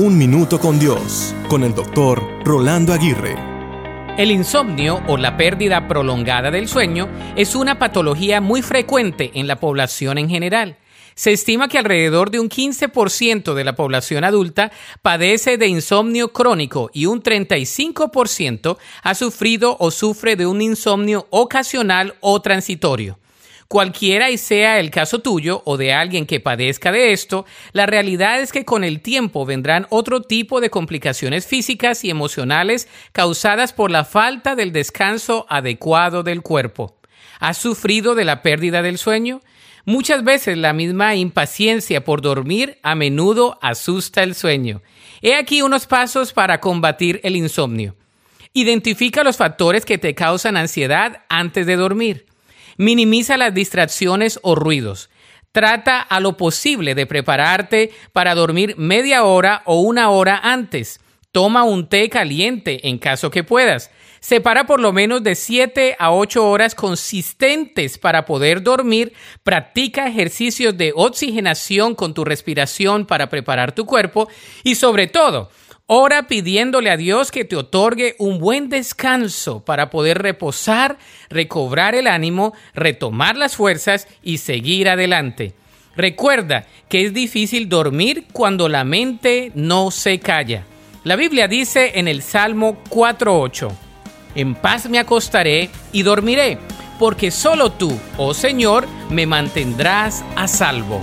Un Minuto con Dios, con el doctor Rolando Aguirre. El insomnio o la pérdida prolongada del sueño es una patología muy frecuente en la población en general. Se estima que alrededor de un 15% de la población adulta padece de insomnio crónico y un 35% ha sufrido o sufre de un insomnio ocasional o transitorio. Cualquiera y sea el caso tuyo o de alguien que padezca de esto, la realidad es que con el tiempo vendrán otro tipo de complicaciones físicas y emocionales causadas por la falta del descanso adecuado del cuerpo. ¿Has sufrido de la pérdida del sueño? Muchas veces la misma impaciencia por dormir a menudo asusta el sueño. He aquí unos pasos para combatir el insomnio. Identifica los factores que te causan ansiedad antes de dormir. Minimiza las distracciones o ruidos. Trata a lo posible de prepararte para dormir media hora o una hora antes. Toma un té caliente en caso que puedas. Separa por lo menos de 7 a 8 horas consistentes para poder dormir. Practica ejercicios de oxigenación con tu respiración para preparar tu cuerpo. Y sobre todo, Ora pidiéndole a Dios que te otorgue un buen descanso para poder reposar, recobrar el ánimo, retomar las fuerzas y seguir adelante. Recuerda que es difícil dormir cuando la mente no se calla. La Biblia dice en el Salmo 4.8, En paz me acostaré y dormiré, porque solo tú, oh Señor, me mantendrás a salvo.